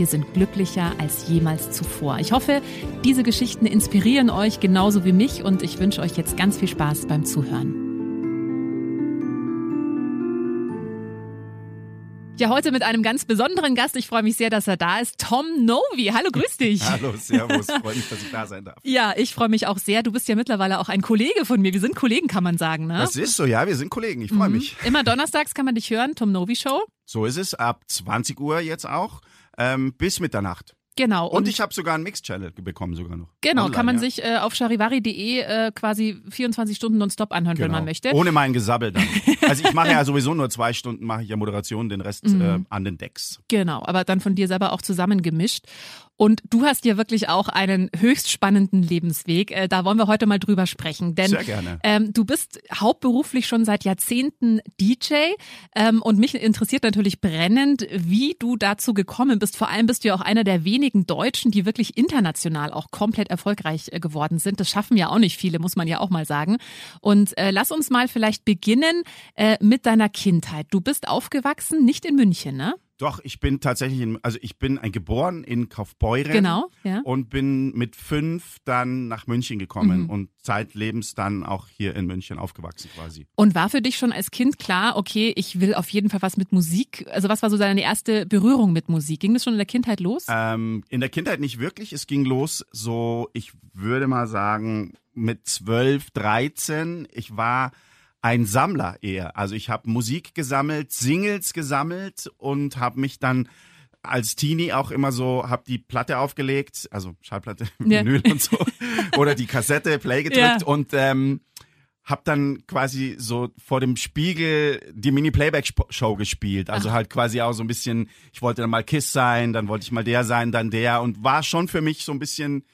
wir sind glücklicher als jemals zuvor. Ich hoffe, diese Geschichten inspirieren euch genauso wie mich und ich wünsche euch jetzt ganz viel Spaß beim Zuhören. Ja, heute mit einem ganz besonderen Gast. Ich freue mich sehr, dass er da ist. Tom Novi. Hallo, grüß dich. Hallo, servus. Freue mich, dass ich da sein darf. Ja, ich freue mich auch sehr. Du bist ja mittlerweile auch ein Kollege von mir. Wir sind Kollegen, kann man sagen, ne? Das ist so, ja. Wir sind Kollegen. Ich freue mhm. mich. Immer donnerstags kann man dich hören. Tom Novi Show. So ist es. Ab 20 Uhr jetzt auch. Ähm, bis Mitternacht. Genau. Und, und ich habe sogar einen Mix-Channel bekommen sogar noch. Genau, Online, kann man ja. sich äh, auf charivari.de äh, quasi 24 Stunden nonstop anhören, genau. wenn man möchte. Ohne mein Gesabbel dann. also ich mache ja sowieso nur zwei Stunden, mache ich ja Moderation, den Rest mhm. äh, an den Decks. Genau, aber dann von dir selber auch zusammengemischt. Und du hast ja wirklich auch einen höchst spannenden Lebensweg. Äh, da wollen wir heute mal drüber sprechen. Denn Sehr gerne. Ähm, du bist hauptberuflich schon seit Jahrzehnten DJ. Ähm, und mich interessiert natürlich brennend, wie du dazu gekommen bist. Vor allem bist du ja auch einer der wenigen Deutschen, die wirklich international auch komplett erfolgreich äh, geworden sind. Das schaffen ja auch nicht viele, muss man ja auch mal sagen. Und äh, lass uns mal vielleicht beginnen äh, mit deiner Kindheit. Du bist aufgewachsen, nicht in München, ne? Doch, ich bin tatsächlich, in, also ich bin ein geboren in Kaufbeuren. Genau, ja. Und bin mit fünf dann nach München gekommen mhm. und zeitlebens dann auch hier in München aufgewachsen quasi. Und war für dich schon als Kind klar, okay, ich will auf jeden Fall was mit Musik? Also was war so deine erste Berührung mit Musik? Ging das schon in der Kindheit los? Ähm, in der Kindheit nicht wirklich. Es ging los so, ich würde mal sagen, mit zwölf, dreizehn. Ich war ein Sammler eher. Also ich habe Musik gesammelt, Singles gesammelt und habe mich dann als Teenie auch immer so, habe die Platte aufgelegt, also Schallplatte, ja. Vinyl und so, oder die Kassette, Play gedrückt ja. und ähm, habe dann quasi so vor dem Spiegel die Mini-Playback-Show gespielt. Also Ach. halt quasi auch so ein bisschen, ich wollte dann mal Kiss sein, dann wollte ich mal der sein, dann der und war schon für mich so ein bisschen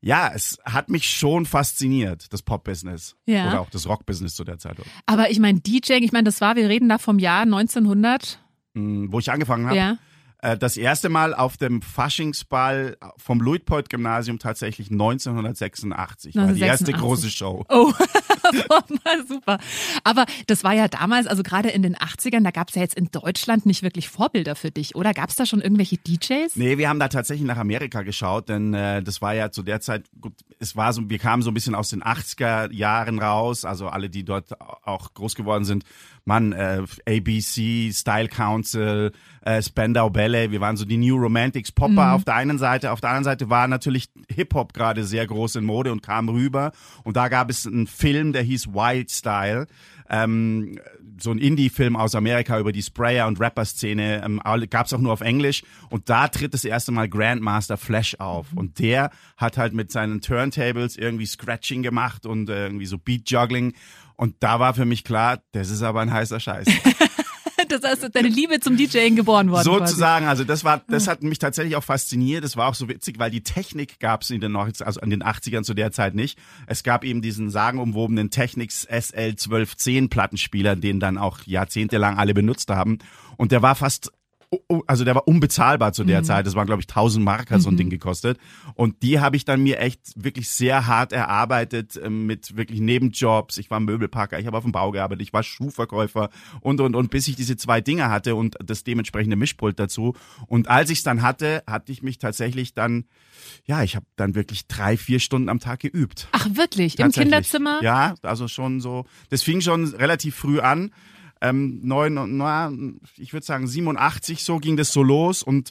ja, es hat mich schon fasziniert, das Pop-Business. Ja. Oder auch das Rock-Business zu der Zeit. Aber ich meine, DJing, ich meine, das war, wir reden da vom Jahr 1900. Hm, wo ich angefangen habe. Ja. Äh, das erste Mal auf dem Faschingsball vom Luitpold-Gymnasium tatsächlich 1986. 1986. War die erste große Show. Oh, super. Aber das war ja damals, also gerade in den 80ern, da gab es ja jetzt in Deutschland nicht wirklich Vorbilder für dich, oder? Gab es da schon irgendwelche DJs? Nee, wir haben da tatsächlich nach Amerika geschaut, denn äh, das war ja zu der Zeit, gut, es war so, wir kamen so ein bisschen aus den 80er Jahren raus, also alle, die dort auch groß geworden sind, Mann, äh, ABC, Style Council, äh, Spandau Ballet, wir waren so die New Romantics, Popper mhm. auf der einen Seite, auf der anderen Seite war natürlich Hip-Hop gerade sehr groß in Mode und kam rüber und da gab es einen Film, der hieß Wild Style, ähm, so ein Indie-Film aus Amerika über die Sprayer- und Rapper-Szene, ähm, gab es auch nur auf Englisch. Und da tritt das erste Mal Grandmaster Flash auf. Mhm. Und der hat halt mit seinen Turntables irgendwie Scratching gemacht und äh, irgendwie so Beat-Juggling. Und da war für mich klar, das ist aber ein heißer Scheiß. das heißt, deine Liebe zum DJing geboren worden. Sozusagen, quasi. also das war, das hat mich tatsächlich auch fasziniert. Das war auch so witzig, weil die Technik gab es in den, also in den 80ern zu der Zeit nicht. Es gab eben diesen sagenumwobenen Technics SL 1210 Plattenspieler, den dann auch jahrzehntelang alle benutzt haben. Und der war fast also der war unbezahlbar zu der mhm. Zeit. Das waren, glaube ich, 1000 Mark hat so ein mhm. Ding gekostet. Und die habe ich dann mir echt wirklich sehr hart erarbeitet ähm, mit wirklich Nebenjobs. Ich war Möbelpacker, ich habe auf dem Bau gearbeitet, ich war Schuhverkäufer und, und, und, bis ich diese zwei Dinge hatte und das dementsprechende Mischpult dazu. Und als ich es dann hatte, hatte ich mich tatsächlich dann, ja, ich habe dann wirklich drei, vier Stunden am Tag geübt. Ach, wirklich? Im Kinderzimmer? Ja, also schon so. Das fing schon relativ früh an ähm, neun, na, ich würde sagen 87 so ging das so los und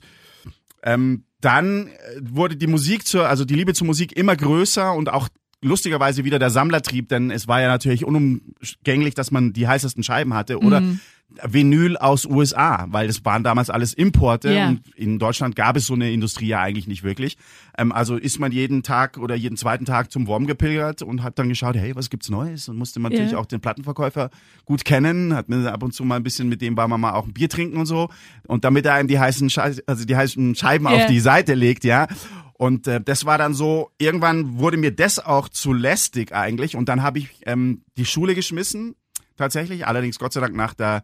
ähm, dann äh, wurde die Musik zur, also die Liebe zur Musik immer größer und auch lustigerweise wieder der Sammlertrieb, denn es war ja natürlich unumgänglich, dass man die heißesten Scheiben hatte. Oder Mhm. Vinyl aus USA, weil das waren damals alles Importe Ja. und in Deutschland gab es so eine Industrie ja eigentlich nicht wirklich. Ähm, also ist man jeden Tag oder jeden zweiten Tag zum Worm gepilgert und hat dann geschaut, hey, was gibt's Neues? Und musste man Ja. natürlich auch den Plattenverkäufer gut kennen, hat mir ab und zu mal ein bisschen mit dem war man mal auch ein Bier trinken und so. Und damit er einem die heißen Schei also die heißen Scheiben Ja. auf die Seite legt, ja. Und äh, das war dann so, irgendwann wurde mir das auch zu lästig eigentlich. Und dann habe ich ähm, die Schule geschmissen, tatsächlich. Allerdings Gott sei Dank nach der,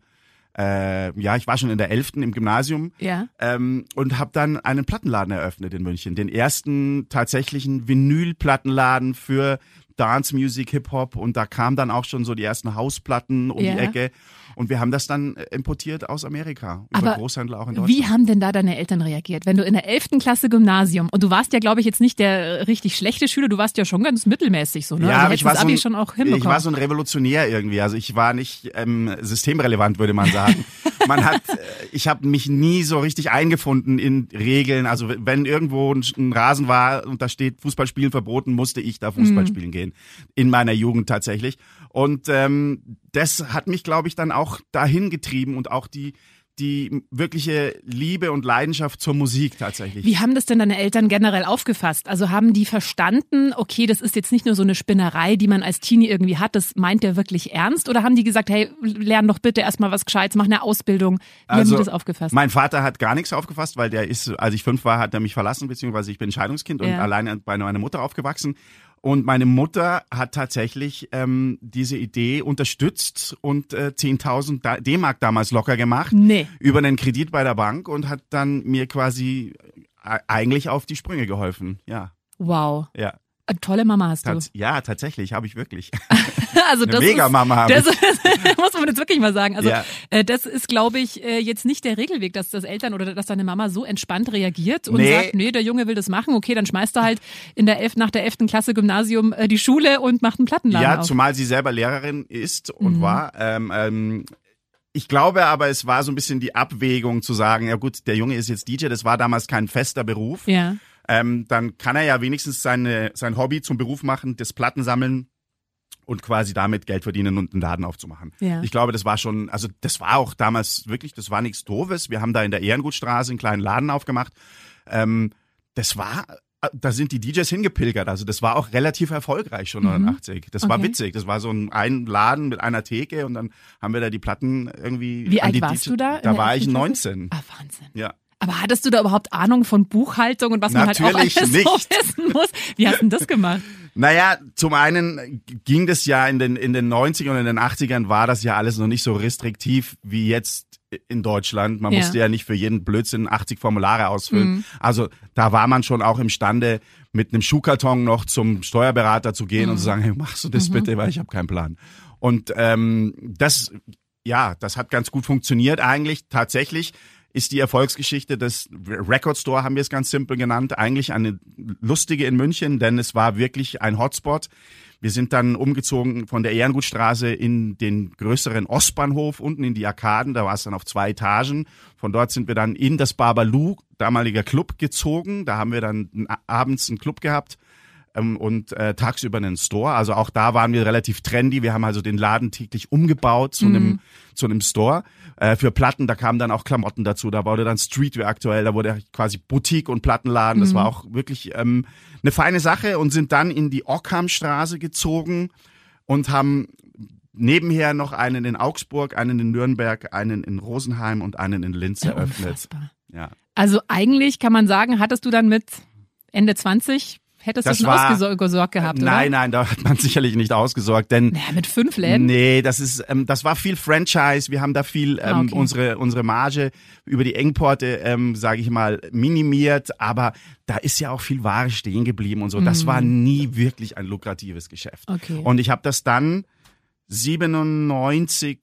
äh, ja, ich war schon in der Elften im Gymnasium Ja. ähm, und habe dann einen Plattenladen eröffnet in München. Den ersten tatsächlichen Vinylplattenladen für Dance Music, Hip Hop und da kamen dann auch schon so die ersten Hausplatten um Ja. die Ecke und wir haben das dann äh, importiert aus Amerika über Aber Großhändler auch in Deutschland. Wie haben denn da deine Eltern reagiert? Wenn du in der 11. Klasse Gymnasium und du warst ja, glaube ich, jetzt nicht der äh, richtig schlechte Schüler, du warst ja schon ganz mittelmäßig so, ne? Ja, also ich war, so ein, schon auch ich war so ein Revolutionär irgendwie. Also ich war nicht ähm, systemrelevant, würde man sagen. man hat, äh, ich habe mich nie so richtig eingefunden in Regeln. Also wenn irgendwo ein, Rasen war und da steht Fußballspielen verboten, musste ich da Fußball Mhm. spielen gehen. In meiner Jugend tatsächlich. Und ähm, das hat mich, glaube ich, dann auch dahin getrieben und auch die die wirkliche Liebe und Leidenschaft zur Musik tatsächlich. Wie haben das denn deine Eltern generell aufgefasst? Also haben die verstanden, okay, das ist jetzt nicht nur so eine Spinnerei, die man als Teenie irgendwie hat, das meint der wirklich ernst? Oder haben die gesagt, hey, lern doch bitte erstmal was Gescheites, mach eine Ausbildung? Wie haben die das aufgefasst? Mein Vater hat gar nichts aufgefasst, weil der ist, als ich fünf war, hat er mich verlassen, beziehungsweise ich bin Scheidungskind und Ja. alleine bei meiner Mutter aufgewachsen. Und meine Mutter hat tatsächlich ähm, diese Idee unterstützt und äh, 10.000 Da- D-Mark damals locker gemacht Nee. über einen Kredit bei der Bank und hat dann mir quasi äh, eigentlich auf die Sprünge geholfen. Ja, Wow. ja. Eine tolle Mama hast du. Tats ja, tatsächlich, habe ich wirklich. Also das Mega-Mama habe ist, das muss man jetzt wirklich mal sagen. Also Ja. äh, das ist, glaube ich, äh, jetzt nicht der Regelweg, dass das Eltern oder dass deine Mama so entspannt reagiert und Nee. sagt, nee, der Junge will das machen, okay, dann schmeißt er halt in der elf, nach der elften Klasse Gymnasium äh, die Schule und macht einen Plattenladen Ja, auf. zumal sie selber Lehrerin ist und Mhm. war. Ähm, ähm, ich glaube aber, es war so ein bisschen die Abwägung zu sagen, ja gut, der Junge ist jetzt DJ, das war damals kein fester Beruf. ja. Ähm, dann kann er ja wenigstens seine, sein Hobby zum Beruf machen, das Plattensammeln und quasi damit Geld verdienen und einen Laden aufzumachen. Ja. Ich glaube, das war schon, also das war auch damals wirklich, das war nichts Doofes. Wir haben da in der Ehrengutstraße einen kleinen Laden aufgemacht. Ähm, das war, da sind die DJs hingepilgert. Also das war auch relativ erfolgreich schon 89. Das war Mhm. Okay. witzig. Das war so ein, ein Laden mit einer Theke und dann haben wir da die Platten irgendwie. Wie alt warst DJ du da Da war ich ersten Klasse? 19. Ah, Wahnsinn. Ja. Aber hattest du da überhaupt Ahnung von Buchhaltung und was man halt Natürlich auch alles so nicht. wissen muss? Wie hast du denn das gemacht? Naja, zum einen ging das ja in den, in den 90ern und in den 80ern war das ja alles noch nicht so restriktiv wie jetzt in Deutschland. Man Ja. musste ja nicht für jeden Blödsinn 80 Formulare ausfüllen. Mhm. Also da war man schon auch imstande, mit einem Schuhkarton noch zum Steuerberater zu gehen und Mhm. zu sagen, hey, machst du das bitte, weil ich habe keinen Plan. Und ähm, das, ja, das hat ganz gut funktioniert eigentlich. Tatsächlich ist die Erfolgsgeschichte des Record Store, haben wir es ganz simpel genannt, eigentlich eine lustige in München, denn es war wirklich ein Hotspot. Wir sind dann umgezogen von der Ehrengutstraße in den größeren Ostbahnhof, unten in die Arkaden, da war es dann auf zwei Etagen. Von dort sind wir dann in das Babalu, damaliger Club, gezogen. Da haben wir dann abends einen Club gehabt ähm, und äh, tagsüber einen Store. Also auch da waren wir relativ trendy. Wir haben also den Laden täglich umgebaut zu einem zu einem Store äh, für Platten. Da kamen dann auch Klamotten dazu. Da wurde dann Streetwear aktuell. Da wurde quasi Boutique und Plattenladen. Das war auch wirklich ähm, eine feine Sache und sind dann in die Ockhamstraße gezogen und haben nebenher noch einen in Augsburg, einen in Nürnberg, einen in Rosenheim und einen in Linz eröffnet. Unfassbar. Ja. Also eigentlich kann man sagen, hattest du dann mit Ende 20, hättest Das du schon war- ausgesorgt gehabt, oder? Nein, nein, da hat man sicherlich nicht ausgesorgt, denn Naja, mit fünf Läden? Nee, das ist, ähm, das war viel Franchise. Wir haben da viel ähm, Ah, okay. unsere unsere Marge über die Engporte, ähm, sage ich mal, minimiert. Aber da ist ja auch viel Ware stehen geblieben und so. Das war nie wirklich ein lukratives Geschäft. Mhm. Okay. Und ich habe das dann 97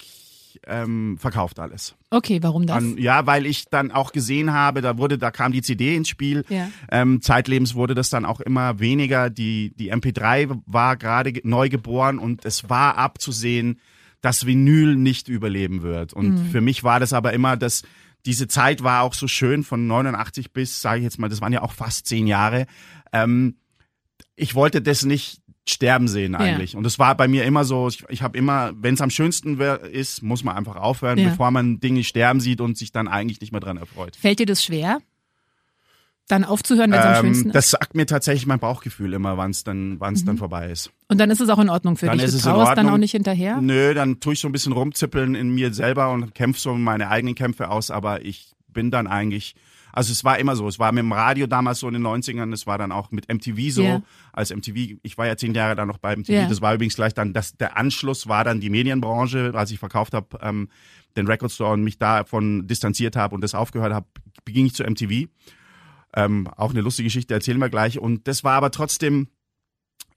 ähm, verkauft alles. Okay, warum das? An, ja, weil ich dann auch gesehen habe, da wurde, da kam die CD ins Spiel. Ja. Ähm, zeitlebens wurde das dann auch immer weniger. Die, die MP3 war gerade ge- neu geboren und es war abzusehen, dass Vinyl nicht überleben wird. Und Mhm. für mich war das aber immer das, diese Zeit war auch so schön von 89 bis, sage ich jetzt mal, das waren ja auch fast zehn Jahre. Ähm, ich wollte das nicht sterben sehen eigentlich. Ja. Und es war bei mir immer so, ich, ich habe immer, wenn es am schönsten ist, muss man einfach aufhören, ja. bevor man Dinge sterben sieht und sich dann eigentlich nicht mehr dran erfreut. Fällt dir das schwer? Dann aufzuhören, wenn es ähm, am schönsten ist? Das sagt mir tatsächlich mein Bauchgefühl immer, wann es dann, wann's mhm. dann vorbei ist. Und dann ist es auch in Ordnung für dann dich. Ist es du traust dann auch nicht hinterher? Nö, dann tue ich so ein bisschen rumzippeln in mir selber und kämpfe so meine eigenen Kämpfe aus, aber ich bin dann eigentlich also es war immer so. Es war mit dem Radio damals so in den 90ern, es war dann auch mit MTV so. Yeah. Als MTV, ich war ja zehn Jahre dann noch bei MTV, yeah. das war übrigens gleich dann, das, der Anschluss war dann die Medienbranche, als ich verkauft habe, ähm, den Record Store und mich davon distanziert habe und das aufgehört habe, ging ich zu MTV. Ähm, auch eine lustige Geschichte, erzählen wir gleich. Und das war aber trotzdem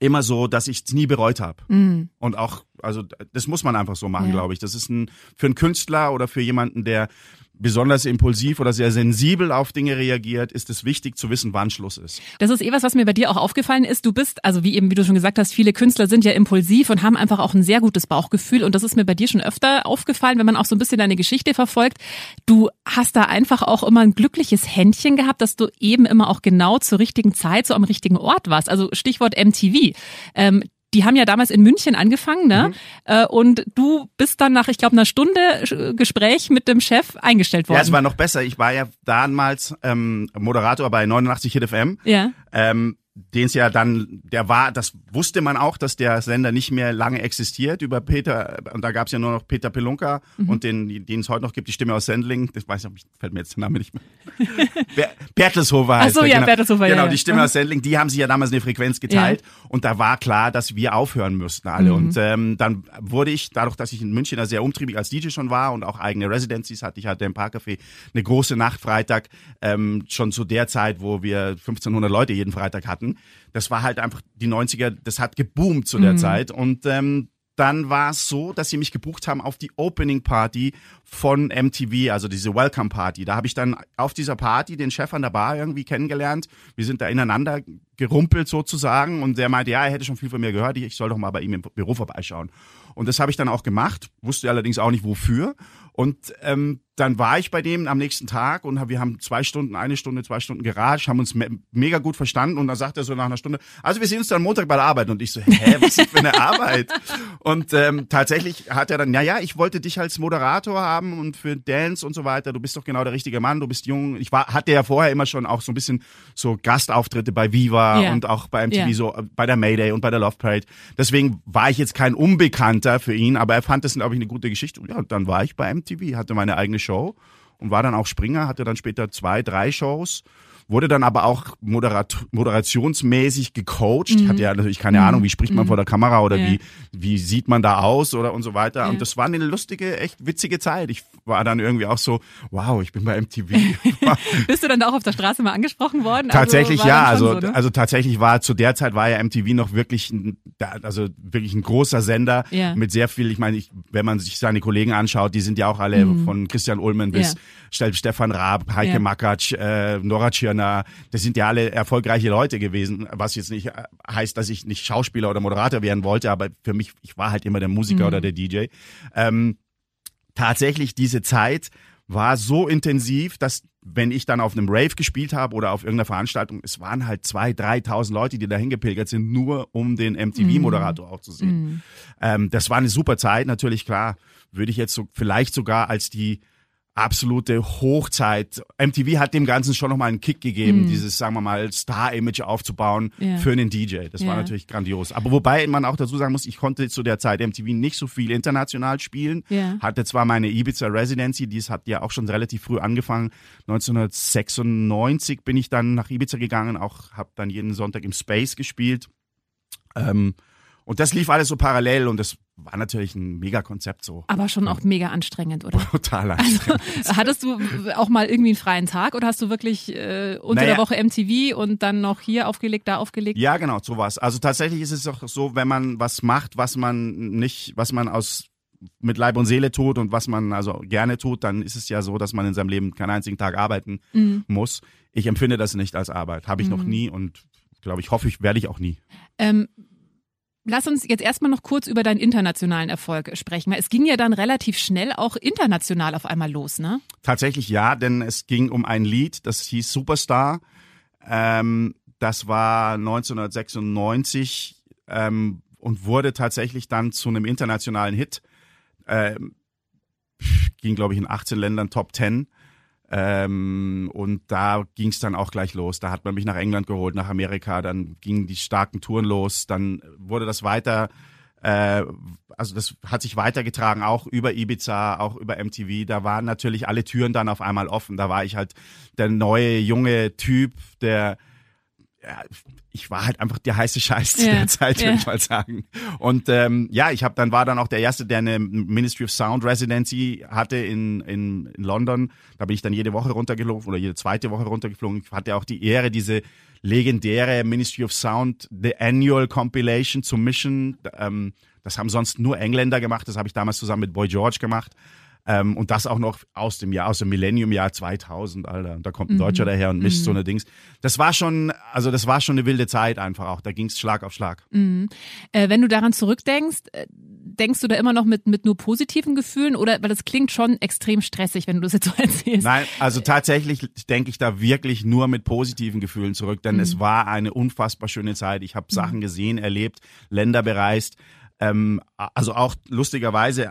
immer so, dass ich es nie bereut habe. Mm. Und auch, also das muss man einfach so machen, ja. glaube ich. Das ist ein für einen Künstler oder für jemanden, der besonders impulsiv oder sehr sensibel auf Dinge reagiert, ist es wichtig zu wissen, wann Schluss ist. Das ist eh was, was mir bei dir auch aufgefallen ist. Du bist, also wie eben, wie du schon gesagt hast, viele Künstler sind ja impulsiv und haben einfach auch ein sehr gutes Bauchgefühl. Und das ist mir bei dir schon öfter aufgefallen, wenn man auch so ein bisschen deine Geschichte verfolgt. Du hast da einfach auch immer ein glückliches Händchen gehabt, dass du eben immer auch genau zur richtigen Zeit, so am richtigen Ort warst. Also Stichwort MTV. Ähm, die haben ja damals in München angefangen, ne? Mhm. Äh, und du bist dann nach, ich glaube, einer Stunde äh, Gespräch mit dem Chef eingestellt worden. Ja, es war noch besser. Ich war ja damals ähm, Moderator bei 89 Hit FM. Ja. Ähm, den es ja dann, der war, das wusste man auch, dass der Sender nicht mehr lange existiert über Peter, und da gab es ja nur noch Peter Pelunka mhm. und den, den es heute noch gibt, die Stimme aus Sendling, das weiß ich nicht, fällt mir jetzt der Name nicht mehr. Bertelshofer heißt Ach so, ja, genau. Bertelshofer, genau, ja, die Stimme ja. aus Sendling, die haben sich ja damals eine Frequenz geteilt ja. und da war klar, dass wir aufhören müssten alle. Mhm. Und ähm, dann wurde ich, dadurch, dass ich in München da sehr umtriebig als DJ schon war und auch eigene Residencies hatte, ich hatte im Parkcafé eine große Nacht Freitag, ähm, schon zu der Zeit, wo wir 1500 Leute jeden Freitag hatten hatten. Das war halt einfach die 90er, das hat geboomt zu der mhm. Zeit. Und ähm, dann war es so, dass sie mich gebucht haben auf die Opening Party von MTV, also diese Welcome Party. Da habe ich dann auf dieser Party den Chef an der Bar irgendwie kennengelernt. Wir sind da ineinander gerumpelt sozusagen und der meinte, ja, er hätte schon viel von mir gehört, ich soll doch mal bei ihm im Büro vorbeischauen. Und das habe ich dann auch gemacht, wusste allerdings auch nicht wofür. Und ähm, dann war ich bei dem am nächsten Tag und wir haben zwei Stunden, eine Stunde, zwei Stunden geratscht, haben uns me mega gut verstanden und dann sagt er so nach einer Stunde, also wir sehen uns dann Montag bei der Arbeit und ich so, hä, was ist für eine Arbeit? Und ähm, tatsächlich hat er dann, ja, ja, ich wollte dich als Moderator haben und für Dance und so weiter, du bist doch genau der richtige Mann, du bist jung. Ich war, hatte ja vorher immer schon auch so ein bisschen so Gastauftritte bei Viva yeah. und auch bei MTV, yeah. so bei der Mayday und bei der Love Parade. Deswegen war ich jetzt kein Unbekannter für ihn, aber er fand das, glaube ich, eine gute Geschichte. Und ja, dann war ich bei MTV, hatte meine eigene Show und war dann auch Springer, hatte dann später zwei, drei Shows wurde dann aber auch moderat moderationsmäßig gecoacht. Mhm. Hatte ja natürlich keine mhm. Ahnung, wie spricht man mhm. vor der Kamera oder ja. wie, wie sieht man da aus oder und so weiter. Ja. Und das war eine lustige, echt witzige Zeit. Ich war dann irgendwie auch so, wow, ich bin bei MTV. Bist du dann da auch auf der Straße mal angesprochen worden? Also tatsächlich also, ja, also, so, ne? also tatsächlich war zu der Zeit war ja MTV noch wirklich ein, also wirklich ein großer Sender ja. mit sehr viel, ich meine, ich, wenn man sich seine Kollegen anschaut, die sind ja auch alle mhm. von Christian Ulmen bis. Stefan Raab, Heike ja. Makatsch, äh, Nora Tschirner, Turner, das sind ja alle erfolgreiche Leute gewesen, was jetzt nicht heißt, dass ich nicht Schauspieler oder Moderator werden wollte, aber für mich, ich war halt immer der Musiker mhm. oder der DJ. Ähm, tatsächlich diese Zeit war so intensiv, dass wenn ich dann auf einem Rave gespielt habe oder auf irgendeiner Veranstaltung, es waren halt zwei, dreitausend Leute, die da hingepilgert sind, nur um den MTV-Moderator mm. auch zu sehen. Mm. Ähm, das war eine super Zeit, natürlich klar, würde ich jetzt so vielleicht sogar als die absolute Hochzeit. MTV hat dem Ganzen schon nochmal einen Kick gegeben, mm. dieses, sagen wir mal, Star-Image aufzubauen yeah. für einen DJ. Das yeah. war natürlich grandios. Aber wobei man auch dazu sagen muss, ich konnte zu der Zeit MTV nicht so viel international spielen. Yeah. Hatte zwar meine Ibiza Residency, dies hat ja auch schon relativ früh angefangen. 1996 bin ich dann nach Ibiza gegangen, auch habe dann jeden Sonntag im Space gespielt. Ähm, und das lief alles so parallel und das war natürlich ein mega Konzept so. Aber schon auch mega anstrengend, oder? Total anstrengend. Also, hattest du auch mal irgendwie einen freien Tag oder hast du wirklich äh, unter naja. der Woche MTV und dann noch hier aufgelegt, da aufgelegt? Ja, genau, sowas. Also tatsächlich ist es auch so, wenn man was macht, was man nicht, was man aus mit Leib und Seele tut und was man also gerne tut, dann ist es ja so, dass man in seinem Leben keinen einzigen Tag arbeiten mhm. muss. Ich empfinde das nicht als Arbeit. Habe ich mhm. noch nie und glaube ich, hoffe ich, werde ich auch nie. Ähm, Lass uns jetzt erstmal noch kurz über deinen internationalen Erfolg sprechen. Es ging ja dann relativ schnell auch international auf einmal los, ne? Tatsächlich ja, denn es ging um ein Lied, das hieß Superstar. Ähm, das war 1996 ähm, und wurde tatsächlich dann zu einem internationalen Hit. Ähm, ging, glaube ich, in 18 Ländern Top 10. Ähm, und da ging es dann auch gleich los. Da hat man mich nach England geholt, nach Amerika, dann gingen die starken Touren los, dann wurde das weiter, äh, also das hat sich weitergetragen, auch über Ibiza, auch über MTV. Da waren natürlich alle Türen dann auf einmal offen. Da war ich halt der neue, junge Typ, der ja, ich war halt einfach der heiße Scheiß zu Ja, der Zeit, würde ja. ich mal sagen. Und ähm, ja, ich habe dann war dann auch der erste, der eine Ministry of Sound Residency hatte in, in, in London. Da bin ich dann jede Woche runtergeflogen oder jede zweite Woche runtergeflogen. Ich hatte auch die Ehre, diese legendäre Ministry of Sound, The Annual Compilation zu mischen. Ähm, das haben sonst nur Engländer gemacht. Das habe ich damals zusammen mit Boy George gemacht. Ähm, und das auch noch aus dem Jahr, aus dem Millennium-Jahr 2000, Alter. Und da kommt ein Deutscher daher und mischt so eine Dings. Das war schon, also das war schon eine wilde Zeit einfach auch. Da ging's Schlag auf Schlag. Äh, wenn du daran zurückdenkst, äh, denkst du da immer noch mit, mit nur positiven Gefühlen oder, weil das klingt schon extrem stressig, wenn du das jetzt so erzählst. Nein, also tatsächlich denke ich da wirklich nur mit positiven Gefühlen zurück, denn es war eine unfassbar schöne Zeit. Ich habe Sachen gesehen, erlebt, Länder bereist. Ähm, also auch lustigerweise,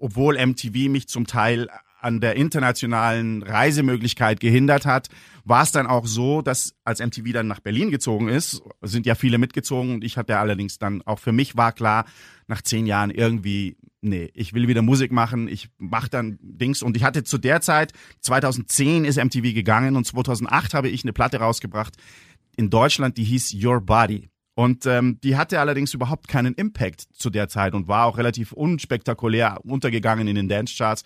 obwohl MTV mich zum Teil an der internationalen Reisemöglichkeit gehindert hat, war es dann auch so, dass als MTV dann nach Berlin gezogen ist, sind ja viele mitgezogen und ich hatte allerdings dann auch für mich war klar, nach zehn Jahren irgendwie, nee, ich will wieder Musik machen, ich mach dann Dings und ich hatte zu der Zeit, 2010 ist MTV gegangen und 2008 habe ich eine Platte rausgebracht in Deutschland, die hieß Your Body. Und ähm, die hatte allerdings überhaupt keinen Impact zu der Zeit und war auch relativ unspektakulär untergegangen in den Dance-Charts.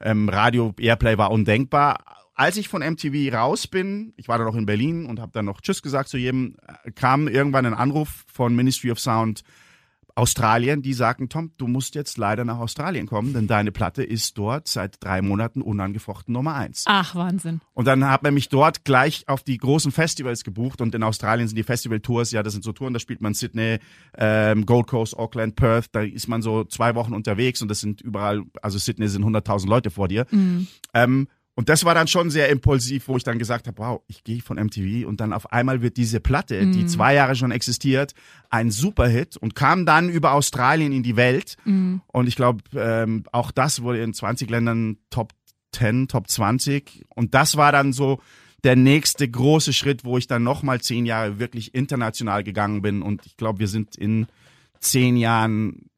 Ähm, Radio Airplay war undenkbar. Als ich von MTV raus bin, ich war dann noch in Berlin und habe dann noch Tschüss gesagt zu jedem, äh, kam irgendwann ein Anruf von Ministry of Sound Australien, die sagten, Tom, du musst jetzt leider nach Australien kommen, denn deine Platte ist dort seit drei Monaten unangefochten Nummer eins. Ach, Wahnsinn. Und dann hat man mich dort gleich auf die großen Festivals gebucht und in Australien sind die Festival-Tours, ja, das sind so Touren, da spielt man Sydney, ähm, Gold Coast, Auckland, Perth, da ist man so zwei Wochen unterwegs und das sind überall, also Sydney sind 100.000 Leute vor dir. Ähm, und das war dann schon sehr impulsiv, wo ich dann gesagt habe, wow, ich gehe von MTV und dann auf einmal wird diese Platte, die zwei Jahre schon existiert, ein Superhit und kam dann über Australien in die Welt. Und ich glaube, ähm, auch das wurde in 20 Ländern Top 10, Top 20. Und das war dann so der nächste große Schritt, wo ich dann nochmal zehn Jahre wirklich international gegangen bin. Und ich glaube, wir sind in zehn Jahren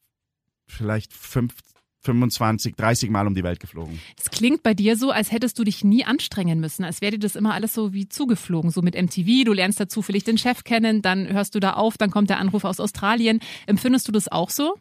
vielleicht fünf, 25, 30 Mal um die Welt geflogen. Es klingt bei dir so, als hättest du dich nie anstrengen müssen, als wäre dir das immer alles so wie zugeflogen, so mit MTV, du lernst da zufällig den Chef kennen, dann hörst du da auf, dann kommt der Anruf aus Australien. Empfindest du das auch so?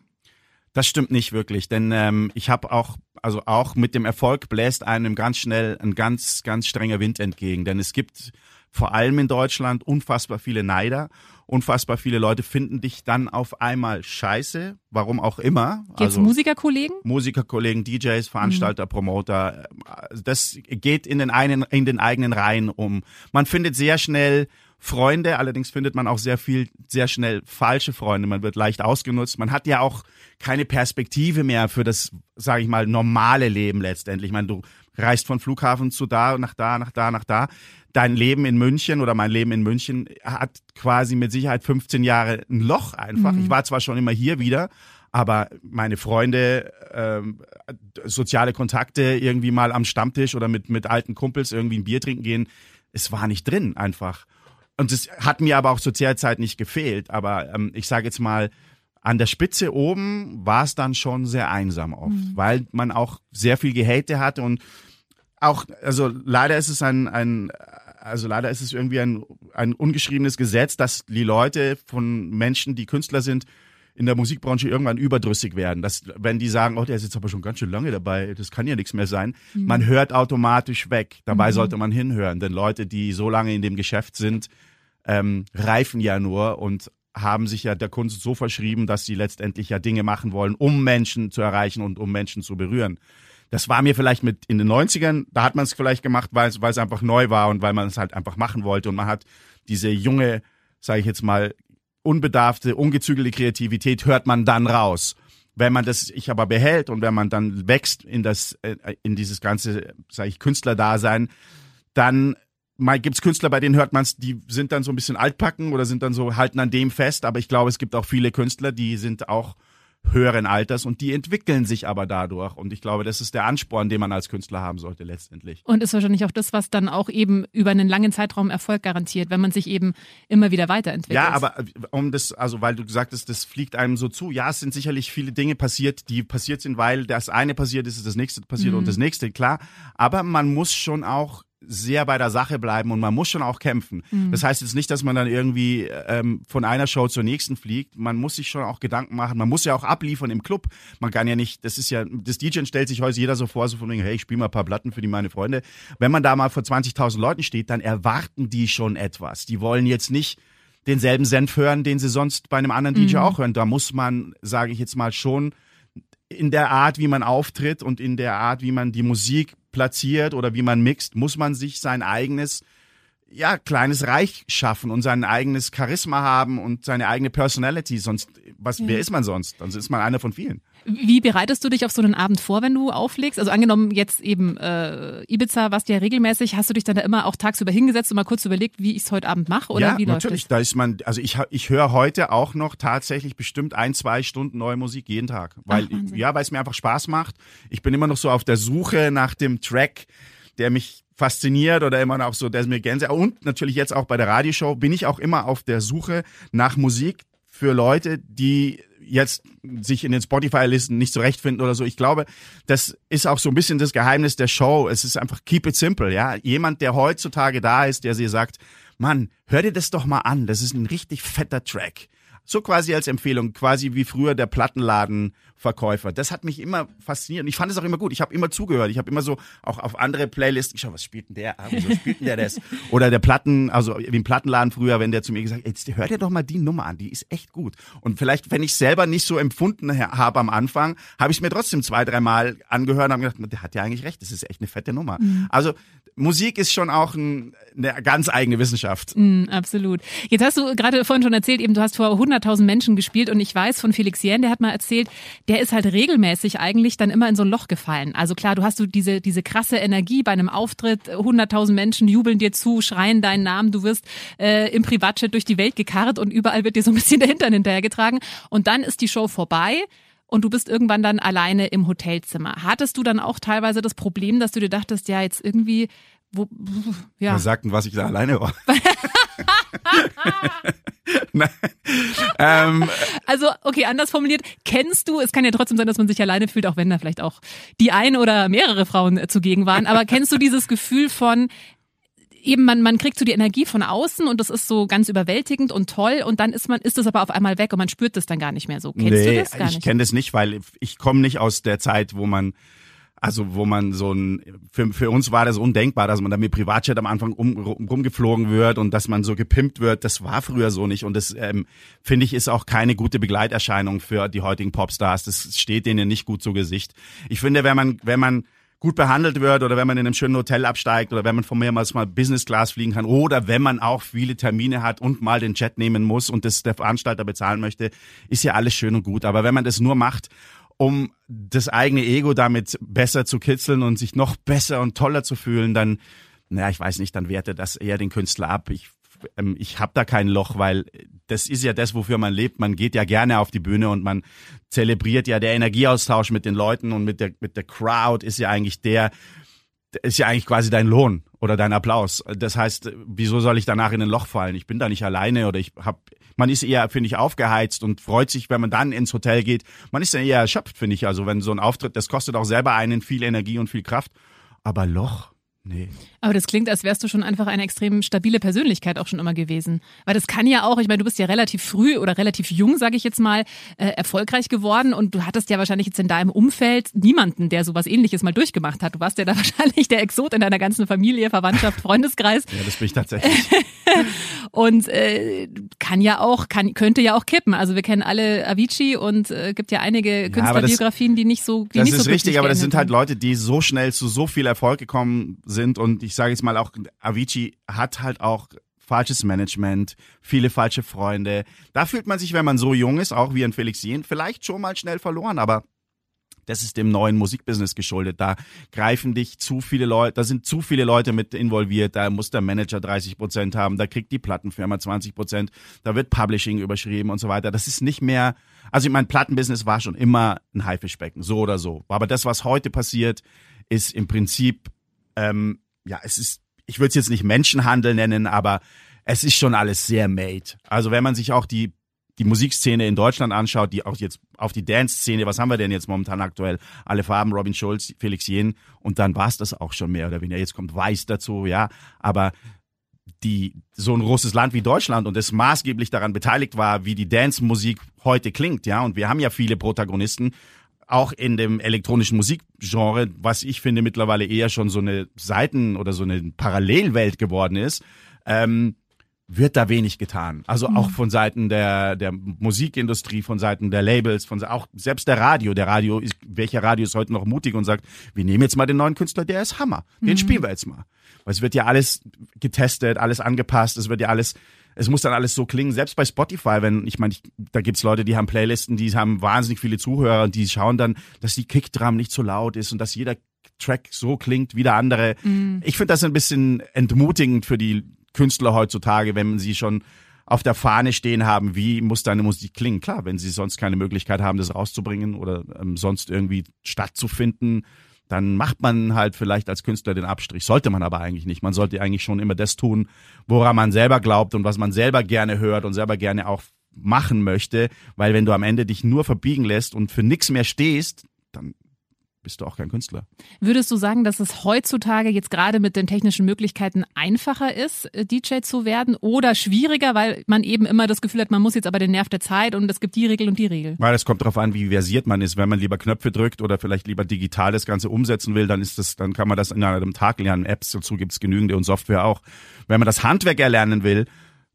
Das stimmt nicht wirklich, denn ähm, ich habe auch, also auch mit dem Erfolg bläst einem ganz schnell ein ganz, ganz strenger Wind entgegen. Denn es gibt vor allem in Deutschland unfassbar viele Neider, unfassbar viele Leute finden dich dann auf einmal scheiße, warum auch immer. Jetzt Musikerkollegen? Musikerkollegen, DJs, Veranstalter, Promoter. äh, Das geht in den, einen, in den eigenen Reihen um. Man findet sehr schnell Freunde, allerdings findet man auch sehr viel, sehr schnell falsche Freunde. Man wird leicht ausgenutzt. Man hat ja auch keine Perspektive mehr für das, sage ich mal, normale Leben letztendlich. Ich meine, du reist von Flughafen zu da, nach da, nach da, nach da. Dein Leben in München oder mein Leben in München hat quasi mit Sicherheit 15 Jahre ein Loch einfach. Ich war zwar schon immer hier wieder, aber meine Freunde, ähm, soziale Kontakte, irgendwie mal am Stammtisch oder mit, mit alten Kumpels irgendwie ein Bier trinken gehen, es war nicht drin einfach. Und es hat mir aber auch zur Zeit nicht gefehlt. Aber ähm, ich sage jetzt mal, an der Spitze oben war es dann schon sehr einsam oft, weil man auch sehr viel Gehate hatte und auch, also leider ist es ein, ein also leider ist es irgendwie ein, ein ungeschriebenes Gesetz, dass die Leute von Menschen, die Künstler sind, in der Musikbranche irgendwann überdrüssig werden. Dass, wenn die sagen, oh, der ist jetzt aber schon ganz schön lange dabei, das kann ja nichts mehr sein, man hört automatisch weg. Dabei sollte man hinhören, denn Leute, die so lange in dem Geschäft sind, ähm, reifen ja nur und haben sich ja der Kunst so verschrieben, dass sie letztendlich ja Dinge machen wollen, um Menschen zu erreichen und um Menschen zu berühren. Das war mir vielleicht mit in den 90ern, da hat man es vielleicht gemacht, weil es weil es einfach neu war und weil man es halt einfach machen wollte und man hat diese junge, sage ich jetzt mal, unbedarfte, ungezügelte Kreativität hört man dann raus. Wenn man das ich aber behält und wenn man dann wächst in das äh, in dieses ganze, sage ich Künstlerdasein, dann mal gibt's Künstler, bei denen hört man's, die sind dann so ein bisschen altpacken oder sind dann so, halten an dem fest, aber ich glaube, es gibt auch viele Künstler, die sind auch höheren Alters und die entwickeln sich aber dadurch. Und ich glaube, das ist der Ansporn, den man als Künstler haben sollte letztendlich. Und ist wahrscheinlich auch das, was dann auch eben über einen langen Zeitraum Erfolg garantiert, wenn man sich eben immer wieder weiterentwickelt. Ja, aber um das, also weil du gesagt hast, das fliegt einem so zu. Ja, es sind sicherlich viele Dinge passiert, die passiert sind, weil das eine passiert ist, ist das nächste passiert mhm. und das nächste, klar. Aber man muss schon auch sehr bei der Sache bleiben und man muss schon auch kämpfen. Mhm. Das heißt jetzt nicht, dass man dann irgendwie ähm, von einer Show zur nächsten fliegt. Man muss sich schon auch Gedanken machen. Man muss ja auch abliefern im Club. Man kann ja nicht, das ist ja, das DJ stellt sich heute jeder so vor, so von wegen, hey, ich spiele mal ein paar Platten für die meine Freunde. Wenn man da mal vor 20.000 Leuten steht, dann erwarten die schon etwas. Die wollen jetzt nicht denselben Senf hören, den sie sonst bei einem anderen DJ mhm. auch hören. Da muss man, sage ich jetzt mal, schon in der Art, wie man auftritt und in der Art, wie man die Musik platziert oder wie man mixt, muss man sich sein eigenes ja, kleines Reich schaffen und sein eigenes Charisma haben und seine eigene Personality. Sonst, was, ja. wer ist man sonst? Sonst ist man einer von vielen. Wie bereitest du dich auf so einen Abend vor, wenn du auflegst? Also angenommen jetzt eben äh, Ibiza, warst du ja regelmäßig, hast du dich dann da immer auch tagsüber hingesetzt und mal kurz überlegt, wie ich es heute Abend mache oder ja, wie läuft natürlich. Das? Da ist man, also ich, ich höre heute auch noch tatsächlich bestimmt ein, zwei Stunden neue Musik jeden Tag, weil Ach, ja, weil es mir einfach Spaß macht. Ich bin immer noch so auf der Suche nach dem Track, der mich fasziniert oder immer noch so, der mir Gänse und natürlich jetzt auch bei der Radioshow bin ich auch immer auf der Suche nach Musik für Leute, die jetzt sich in den Spotify-Listen nicht zurechtfinden oder so. Ich glaube, das ist auch so ein bisschen das Geheimnis der Show. Es ist einfach keep it simple, ja. Jemand, der heutzutage da ist, der sie sagt, Mann, hör dir das doch mal an. Das ist ein richtig fetter Track. So quasi als Empfehlung, quasi wie früher der Plattenladenverkäufer. Das hat mich immer fasziniert und ich fand es auch immer gut. Ich habe immer zugehört. Ich habe immer so auch auf andere Playlists geschaut, was spielt denn der? Ah, wieso spielt denn der das? Oder der Platten, also wie im Plattenladen früher, wenn der zu mir gesagt hat, jetzt hör dir doch mal die Nummer an, die ist echt gut. Und vielleicht, wenn ich selber nicht so empfunden habe am Anfang, habe ich mir trotzdem zwei, dreimal angehört und habe gedacht, der hat ja eigentlich recht, das ist echt eine fette Nummer. Mhm. Also Musik ist schon auch ein, eine ganz eigene Wissenschaft. Mm, absolut. Jetzt hast du gerade vorhin schon erzählt, eben du hast vor 100.000 Menschen gespielt und ich weiß von Felix Jähn, der hat mal erzählt, der ist halt regelmäßig eigentlich dann immer in so ein Loch gefallen. Also klar, du hast du diese, diese krasse Energie bei einem Auftritt, 100.000 Menschen jubeln dir zu, schreien deinen Namen, du wirst äh, im Privatchat durch die Welt gekarrt und überall wird dir so ein bisschen der Hintern hinterhergetragen und dann ist die Show vorbei und du bist irgendwann dann alleine im Hotelzimmer. Hattest du dann auch teilweise das Problem, dass du dir dachtest, ja, jetzt irgendwie, wo, ja. Wer sagt denn, was ich da alleine war? ähm, also, okay, anders formuliert, kennst du, es kann ja trotzdem sein, dass man sich alleine fühlt, auch wenn da vielleicht auch die eine oder mehrere Frauen zugegen waren, aber kennst du dieses Gefühl von, eben man, man kriegt so die Energie von außen und das ist so ganz überwältigend und toll und dann ist man, ist das aber auf einmal weg und man spürt das dann gar nicht mehr so. Kennst nee, du das gar nicht? Ich kenne das nicht, weil ich komme nicht aus der Zeit, wo man also wo man so ein, für, für uns war das undenkbar, dass man da mit Privatjet am Anfang um, rumgeflogen wird und dass man so gepimpt wird. Das war früher so nicht und das ähm, finde ich ist auch keine gute Begleiterscheinung für die heutigen Popstars. Das steht denen nicht gut zu Gesicht. Ich finde, wenn man wenn man gut behandelt wird oder wenn man in einem schönen Hotel absteigt oder wenn man von mehrmals mal Business Class fliegen kann oder wenn man auch viele Termine hat und mal den Jet nehmen muss und das der Veranstalter bezahlen möchte, ist ja alles schön und gut. Aber wenn man das nur macht, um das eigene Ego damit besser zu kitzeln und sich noch besser und toller zu fühlen, dann, naja, ich weiß nicht, dann werte das eher den Künstler ab. Ich ähm, ich habe da kein Loch, weil das ist ja das, wofür man lebt. Man geht ja gerne auf die Bühne und man zelebriert ja der Energieaustausch mit den Leuten und mit der mit der Crowd ist ja eigentlich der ist ja eigentlich quasi dein Lohn oder dein Applaus. Das heißt, wieso soll ich danach in ein Loch fallen? Ich bin da nicht alleine oder ich habe man ist eher finde ich aufgeheizt und freut sich, wenn man dann ins Hotel geht. Man ist ja eher erschöpft, finde ich. Also wenn so ein Auftritt, das kostet auch selber einen viel Energie und viel Kraft, aber Loch Nee. Aber das klingt, als wärst du schon einfach eine extrem stabile Persönlichkeit auch schon immer gewesen. Weil das kann ja auch, ich meine, du bist ja relativ früh oder relativ jung, sage ich jetzt mal, äh, erfolgreich geworden und du hattest ja wahrscheinlich jetzt in deinem Umfeld niemanden, der sowas ähnliches mal durchgemacht hat. Du warst ja da wahrscheinlich der Exot in deiner ganzen Familie, Verwandtschaft, Freundeskreis. ja, das bin ich tatsächlich. und äh, kann ja auch, kann, könnte ja auch kippen. Also wir kennen alle Avicii und äh, gibt ja einige Künstlerbiografien, die nicht so die Das nicht ist so richtig, aber das sind halt Leute, die so schnell zu so viel Erfolg gekommen sind sind und ich sage jetzt mal auch, Avicii hat halt auch falsches Management, viele falsche Freunde. Da fühlt man sich, wenn man so jung ist, auch wie ein Felix Jen, vielleicht schon mal schnell verloren, aber Das ist dem neuen Musikbusiness geschuldet. Da greifen dich zu viele Leute, da sind zu viele Leute mit involviert. Da muss der Manager 30 Prozent haben, da kriegt die Plattenfirma 20 Prozent, da wird Publishing überschrieben und so weiter. Das ist nicht mehr, also mein Plattenbusiness war schon immer ein Haifischbecken, so oder so. Aber das, was heute passiert, ist im Prinzip, ähm, ja, es ist, ich würde es jetzt nicht Menschenhandel nennen, aber es ist schon alles sehr made. Also wenn man sich auch die die Musikszene in Deutschland anschaut, die auch jetzt auf die Dance-Szene, was haben wir denn jetzt momentan aktuell? Alle Farben, Robin Schulz, Felix Jen und dann war's das auch schon mehr oder weniger. Jetzt kommt Weiß dazu, ja, aber die so ein großes Land wie Deutschland und das maßgeblich daran beteiligt war, wie die Dance-Musik heute klingt, ja, und wir haben ja viele Protagonisten, auch in dem elektronischen Musikgenre, was ich finde mittlerweile eher schon so eine Seiten- oder so eine Parallelwelt geworden ist. Ähm, wird da wenig getan. Also mhm. auch von Seiten der, der Musikindustrie, von Seiten der Labels, von auch selbst der Radio. Der Radio ist, welcher Radio ist heute noch mutig und sagt, wir nehmen jetzt mal den neuen Künstler, der ist Hammer. Den mhm. spielen wir jetzt mal. Weil es wird ja alles getestet, alles angepasst, es wird ja alles, es muss dann alles so klingen. Selbst bei Spotify, wenn, ich meine, ich, da gibt's Leute, die haben Playlisten, die haben wahnsinnig viele Zuhörer und die schauen dann, dass die Kickdrum nicht so laut ist und dass jeder Track so klingt wie der andere. Mhm. Ich finde das ein bisschen entmutigend für die Künstler heutzutage, wenn sie schon auf der Fahne stehen haben, wie muss deine Musik klingen. Klar, wenn sie sonst keine Möglichkeit haben, das rauszubringen oder ähm, sonst irgendwie stattzufinden, dann macht man halt vielleicht als Künstler den Abstrich. Sollte man aber eigentlich nicht. Man sollte eigentlich schon immer das tun, woran man selber glaubt und was man selber gerne hört und selber gerne auch machen möchte. Weil wenn du am Ende dich nur verbiegen lässt und für nichts mehr stehst, dann bist du auch kein Künstler. Würdest du sagen, dass es heutzutage jetzt gerade mit den technischen Möglichkeiten einfacher ist, äh, DJ zu werden oder schwieriger, weil man eben immer das Gefühl hat, man muss jetzt aber den Nerv der Zeit und es gibt die Regel und die Regel? Weil es kommt darauf an, wie versiert man ist. Wenn man lieber Knöpfe drückt oder vielleicht lieber digital das Ganze umsetzen will, dann ist das, dann kann man das in einem Tag lernen. Apps dazu gibt es genügende und Software auch. Wenn man das Handwerk erlernen will,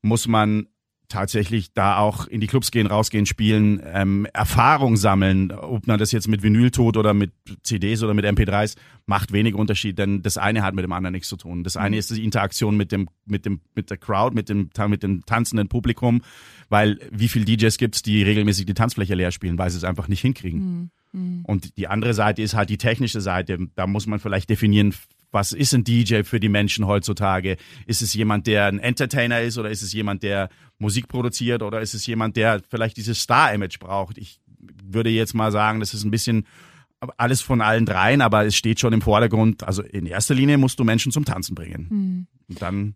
muss man tatsächlich da auch in die Clubs gehen, rausgehen, spielen, ähm, Erfahrung sammeln, ob man das jetzt mit Vinyl tut oder mit CDs oder mit MP3s, macht wenig Unterschied, denn das eine hat mit dem anderen nichts zu tun. Das eine mhm. ist die Interaktion mit dem, mit dem, mit der Crowd, mit dem, mit dem tanzenden Publikum, weil wie viel DJs gibt's, die regelmäßig die Tanzfläche leer spielen, weil sie es einfach nicht hinkriegen. Mhm. mhm. Und die andere Seite ist halt die technische Seite. Da muss man vielleicht definieren, was ist ein DJ für die Menschen heutzutage? Ist es jemand, der ein Entertainer ist oder ist es jemand, der Musik produziert oder ist es jemand, der vielleicht dieses Star-Image braucht? Ich würde jetzt mal sagen, das ist ein bisschen alles von allen dreien, aber es steht schon im Vordergrund. Also in erster Linie musst du Menschen zum Tanzen bringen. Hm. Und dann